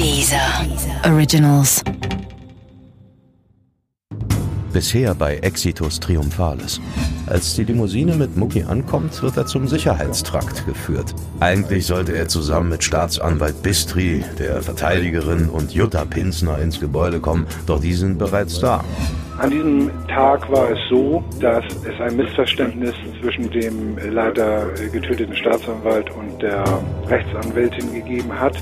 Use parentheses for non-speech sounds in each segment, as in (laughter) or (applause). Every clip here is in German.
Dieser Originals. Bisher bei Exitus Triumphalis. Als die Limousine mit Mucki ankommt, wird er zum Sicherheitstrakt geführt. Eigentlich sollte er zusammen mit Staatsanwalt Bistri, der Verteidigerin und Jutta Pinsner ins Gebäude kommen, doch die sind bereits da. An diesem Tag war es so, dass es ein Missverständnis zwischen dem leider getöteten Staatsanwalt und der Rechtsanwältin gegeben hat.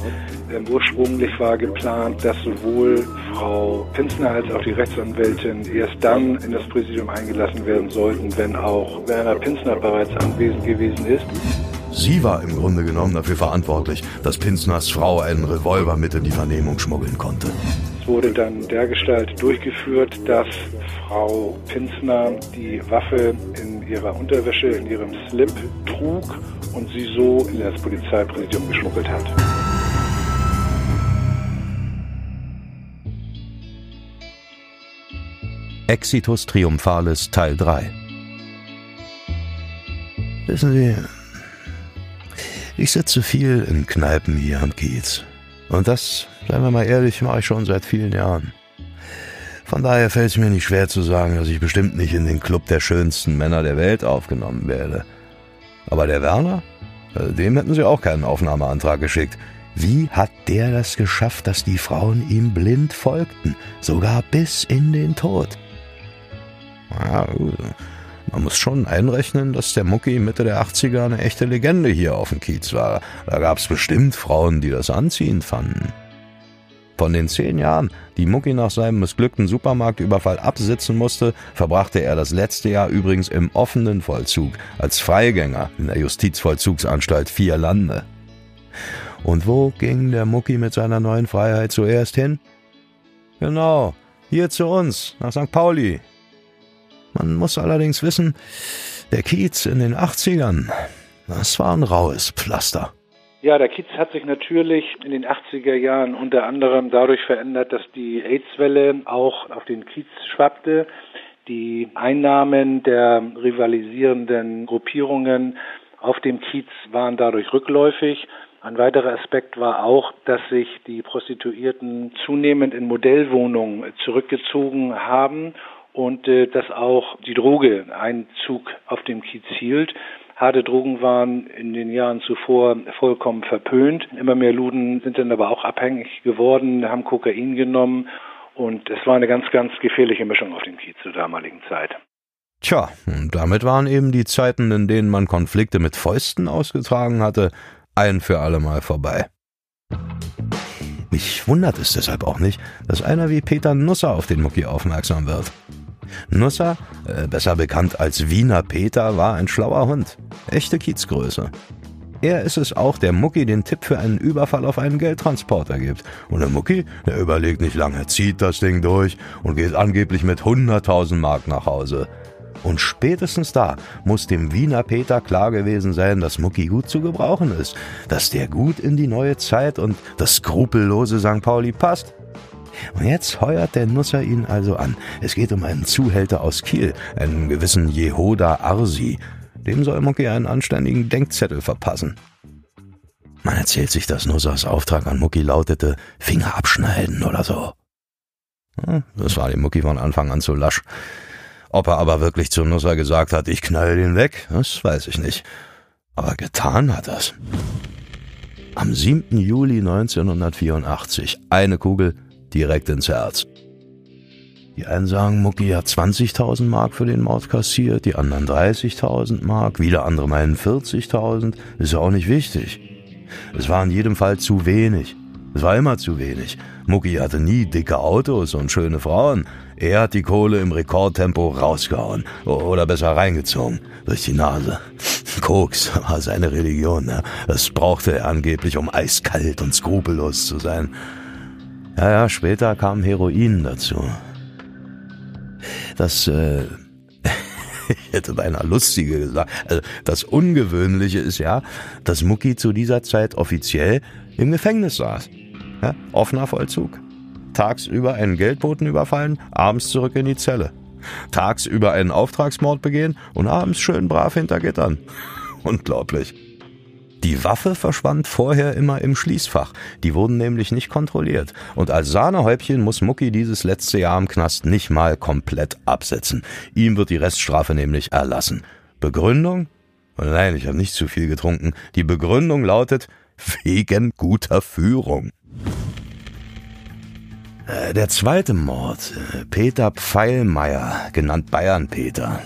Ähm, ursprünglich war geplant, dass sowohl Frau Pinsner als auch die Rechtsanwältin erst dann in das Präsidium eingelassen werden sollten, wenn auch Werner Pinsner bereits anwesend gewesen ist. Sie war im Grunde genommen dafür verantwortlich, dass Pinsners Frau einen Revolver mit in die Vernehmung schmuggeln konnte wurde dann dergestalt durchgeführt, dass Frau Pinsner die Waffe in ihrer Unterwäsche, in ihrem Slip trug und sie so in das Polizeipräsidium geschmuggelt hat. Exitus Triumphalis Teil 3 Wissen Sie, ich sitze viel in Kneipen hier am Kiez. Und das Seien wir mal ehrlich, mache ich schon seit vielen Jahren. Von daher fällt es mir nicht schwer zu sagen, dass ich bestimmt nicht in den Club der schönsten Männer der Welt aufgenommen werde. Aber der Werner? Äh, dem hätten sie auch keinen Aufnahmeantrag geschickt. Wie hat der das geschafft, dass die Frauen ihm blind folgten, sogar bis in den Tod? Ja, man muss schon einrechnen, dass der Mucki Mitte der 80er eine echte Legende hier auf dem Kiez war. Da gab's bestimmt Frauen, die das anziehend fanden. Von den zehn Jahren, die Mucki nach seinem missglückten Supermarktüberfall absitzen musste, verbrachte er das letzte Jahr übrigens im offenen Vollzug, als Freigänger in der Justizvollzugsanstalt Vier Lande. Und wo ging der Mucki mit seiner neuen Freiheit zuerst hin? Genau, hier zu uns, nach St. Pauli. Man muss allerdings wissen, der Kiez in den 80ern, das war ein raues Pflaster. Ja, der Kiez hat sich natürlich in den 80er Jahren unter anderem dadurch verändert, dass die AIDS-Welle auch auf den Kiez schwappte. Die Einnahmen der rivalisierenden Gruppierungen auf dem Kiez waren dadurch rückläufig. Ein weiterer Aspekt war auch, dass sich die Prostituierten zunehmend in Modellwohnungen zurückgezogen haben und äh, dass auch die Droge Einzug auf dem Kiez hielt. Harte Drogen waren in den Jahren zuvor vollkommen verpönt. Immer mehr Luden sind dann aber auch abhängig geworden, haben Kokain genommen und es war eine ganz, ganz gefährliche Mischung auf dem Kiez zur damaligen Zeit. Tja, und damit waren eben die Zeiten, in denen man Konflikte mit Fäusten ausgetragen hatte, ein für allemal vorbei. Mich wundert es deshalb auch nicht, dass einer wie Peter Nusser auf den Mucki aufmerksam wird. Nusser, äh, besser bekannt als Wiener Peter, war ein schlauer Hund. Echte Kiezgröße. Er ist es auch, der Mucki den Tipp für einen Überfall auf einen Geldtransporter gibt. Und der Mucki, der überlegt nicht lange, zieht das Ding durch und geht angeblich mit 100.000 Mark nach Hause. Und spätestens da muss dem Wiener Peter klar gewesen sein, dass Mucki gut zu gebrauchen ist, dass der gut in die neue Zeit und das skrupellose St. Pauli passt. Und jetzt heuert der Nusser ihn also an. Es geht um einen Zuhälter aus Kiel, einen gewissen Jehoda Arsi. Dem soll Mucki einen anständigen Denkzettel verpassen. Man erzählt sich, dass Nussers Auftrag an Mucki lautete, Finger abschneiden oder so. Das war dem Mucki von Anfang an zu lasch. Ob er aber wirklich zu Nusser gesagt hat, ich knall den weg, das weiß ich nicht. Aber getan hat er's. Am 7. Juli 1984, eine Kugel, direkt ins Herz. Die einen sagen, Mucki hat 20.000 Mark für den Mord kassiert, die anderen 30.000 Mark, wieder andere meinen 40.000, ist ja auch nicht wichtig. Es war in jedem Fall zu wenig. Es war immer zu wenig. Mucki hatte nie dicke Autos und schöne Frauen. Er hat die Kohle im Rekordtempo rausgehauen. Oder besser reingezogen. Durch die Nase. (laughs) Koks war seine Religion. Ne? Das brauchte er angeblich, um eiskalt und skrupellos zu sein. Ja, ja, später kam Heroin dazu. Das, äh, (laughs) ich hätte beinahe lustige gesagt. Also das Ungewöhnliche ist ja, dass Mucki zu dieser Zeit offiziell im Gefängnis saß. Ja, offener Vollzug. Tagsüber einen Geldboten überfallen, abends zurück in die Zelle. Tagsüber einen Auftragsmord begehen und abends schön brav hinter Gittern. (laughs) Unglaublich. Die Waffe verschwand vorher immer im Schließfach. Die wurden nämlich nicht kontrolliert. Und als Sahnehäubchen muss Mucki dieses letzte Jahr im Knast nicht mal komplett absetzen. Ihm wird die Reststrafe nämlich erlassen. Begründung? Nein, ich habe nicht zu viel getrunken. Die Begründung lautet wegen guter Führung. Äh, der zweite Mord, äh, Peter Pfeilmeier, genannt Bayern Peter.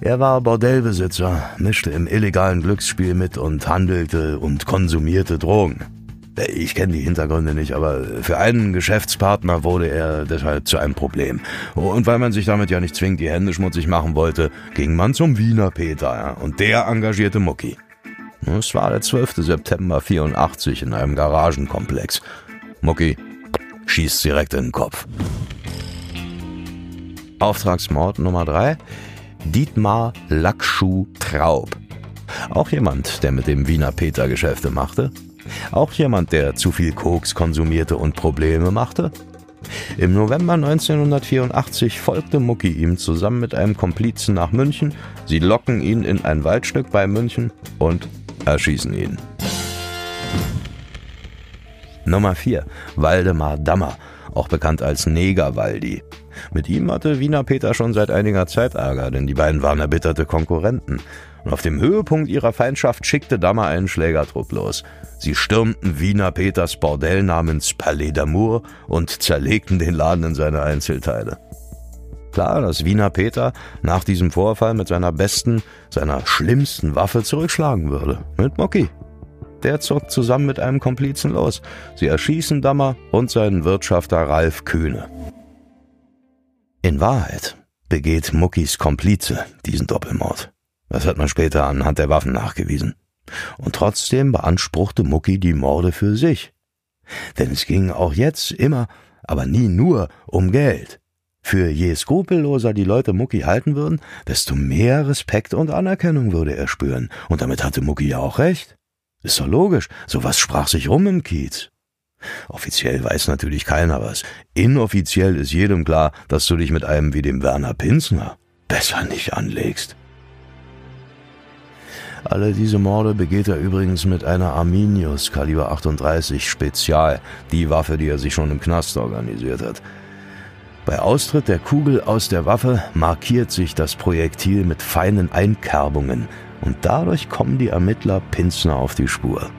Er war Bordellbesitzer, mischte im illegalen Glücksspiel mit und handelte und konsumierte Drogen. Ich kenne die Hintergründe nicht, aber für einen Geschäftspartner wurde er deshalb zu einem Problem. Und weil man sich damit ja nicht zwingend die Hände schmutzig machen wollte, ging man zum Wiener Peter und der engagierte Mucki. Es war der 12. September 84 in einem Garagenkomplex. Mucki schießt direkt in den Kopf. Auftragsmord Nummer 3 Dietmar Lackschuh Traub. Auch jemand, der mit dem Wiener Peter Geschäfte machte. Auch jemand, der zu viel Koks konsumierte und Probleme machte. Im November 1984 folgte Mucki ihm zusammen mit einem Komplizen nach München. Sie locken ihn in ein Waldstück bei München und erschießen ihn. Nummer 4. Waldemar Dammer, auch bekannt als Neger Waldi. Mit ihm hatte Wiener Peter schon seit einiger Zeit Ärger, denn die beiden waren erbitterte Konkurrenten. Und auf dem Höhepunkt ihrer Feindschaft schickte Dammer einen Schlägertrupp los. Sie stürmten Wiener Peters Bordell namens Palais d'Amour und zerlegten den Laden in seine Einzelteile. Klar, dass Wiener Peter nach diesem Vorfall mit seiner besten, seiner schlimmsten Waffe zurückschlagen würde. Mit Mucki. Der zog zusammen mit einem Komplizen los. Sie erschießen Dammer und seinen Wirtschafter Ralf Kühne. In Wahrheit begeht Muckis Komplize diesen Doppelmord. Das hat man später anhand der Waffen nachgewiesen. Und trotzdem beanspruchte Mucki die Morde für sich. Denn es ging auch jetzt immer, aber nie nur um Geld. Für je skrupelloser die Leute Mucki halten würden, desto mehr Respekt und Anerkennung würde er spüren. Und damit hatte Mucki ja auch recht. Ist doch logisch, sowas sprach sich rum im Kiez. Offiziell weiß natürlich keiner was. Inoffiziell ist jedem klar, dass du dich mit einem wie dem Werner Pinsner besser nicht anlegst. Alle diese Morde begeht er übrigens mit einer Arminius Kaliber 38 Spezial, die Waffe, die er sich schon im Knast organisiert hat. Bei Austritt der Kugel aus der Waffe markiert sich das Projektil mit feinen Einkerbungen und dadurch kommen die Ermittler Pinsner auf die Spur.